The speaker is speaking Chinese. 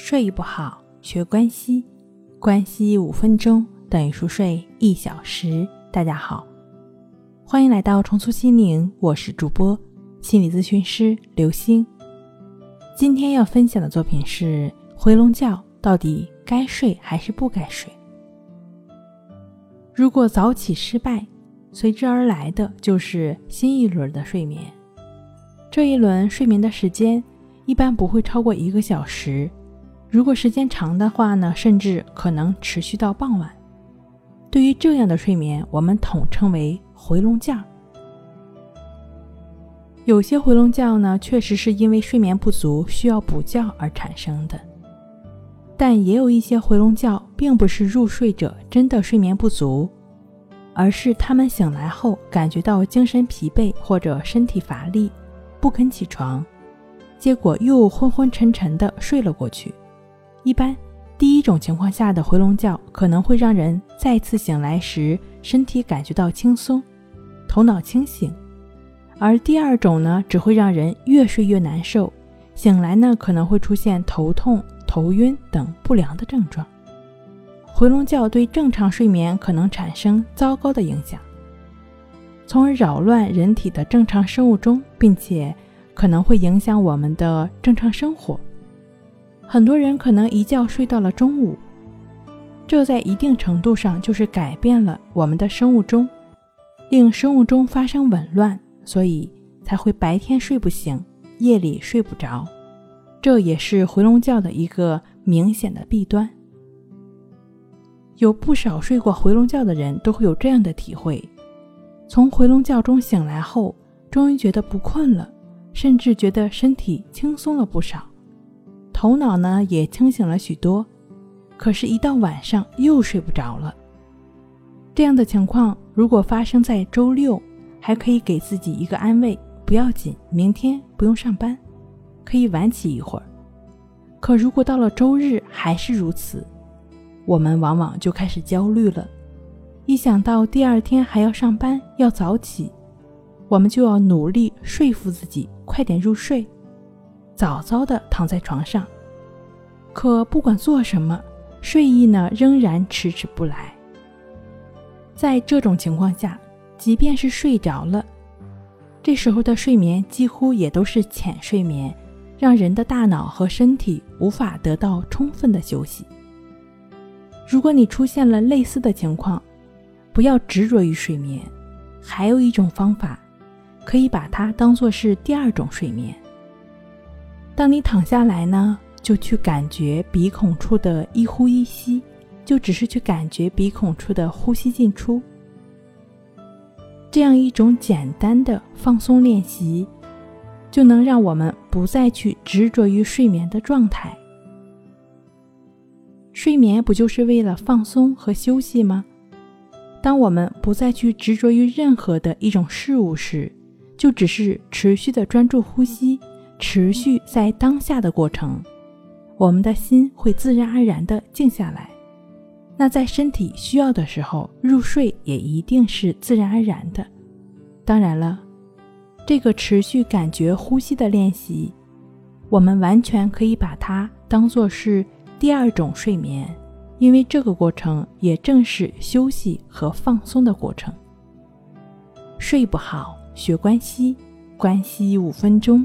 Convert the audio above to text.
睡不好，学关西，关西五分钟等于熟睡一小时。大家好，欢迎来到重塑心灵，我是主播心理咨询师刘星。今天要分享的作品是回笼觉，到底该睡还是不该睡？如果早起失败，随之而来的就是新一轮的睡眠。这一轮睡眠的时间一般不会超过一个小时。如果时间长的话呢，甚至可能持续到傍晚。对于这样的睡眠，我们统称为回笼觉。有些回笼觉呢，确实是因为睡眠不足需要补觉而产生的，但也有一些回笼觉，并不是入睡者真的睡眠不足，而是他们醒来后感觉到精神疲惫或者身体乏力，不肯起床，结果又昏昏沉沉的睡了过去。一般，第一种情况下的回笼觉可能会让人再次醒来时身体感觉到轻松，头脑清醒；而第二种呢，只会让人越睡越难受，醒来呢可能会出现头痛、头晕等不良的症状。回笼觉对正常睡眠可能产生糟糕的影响，从而扰乱人体的正常生物钟，并且可能会影响我们的正常生活。很多人可能一觉睡到了中午，这在一定程度上就是改变了我们的生物钟，令生物钟发生紊乱，所以才会白天睡不醒，夜里睡不着。这也是回笼觉的一个明显的弊端。有不少睡过回笼觉的人都会有这样的体会：从回笼觉中醒来后，终于觉得不困了，甚至觉得身体轻松了不少。头脑呢也清醒了许多，可是，一到晚上又睡不着了。这样的情况如果发生在周六，还可以给自己一个安慰，不要紧，明天不用上班，可以晚起一会儿。可如果到了周日还是如此，我们往往就开始焦虑了。一想到第二天还要上班，要早起，我们就要努力说服自己快点入睡。早早的躺在床上，可不管做什么，睡意呢仍然迟迟不来。在这种情况下，即便是睡着了，这时候的睡眠几乎也都是浅睡眠，让人的大脑和身体无法得到充分的休息。如果你出现了类似的情况，不要执着于睡眠，还有一种方法，可以把它当做是第二种睡眠。当你躺下来呢，就去感觉鼻孔处的一呼一吸，就只是去感觉鼻孔处的呼吸进出。这样一种简单的放松练习，就能让我们不再去执着于睡眠的状态。睡眠不就是为了放松和休息吗？当我们不再去执着于任何的一种事物时，就只是持续的专注呼吸。持续在当下的过程，我们的心会自然而然的静下来。那在身体需要的时候入睡也一定是自然而然的。当然了，这个持续感觉呼吸的练习，我们完全可以把它当做是第二种睡眠，因为这个过程也正是休息和放松的过程。睡不好学关系，关系五分钟。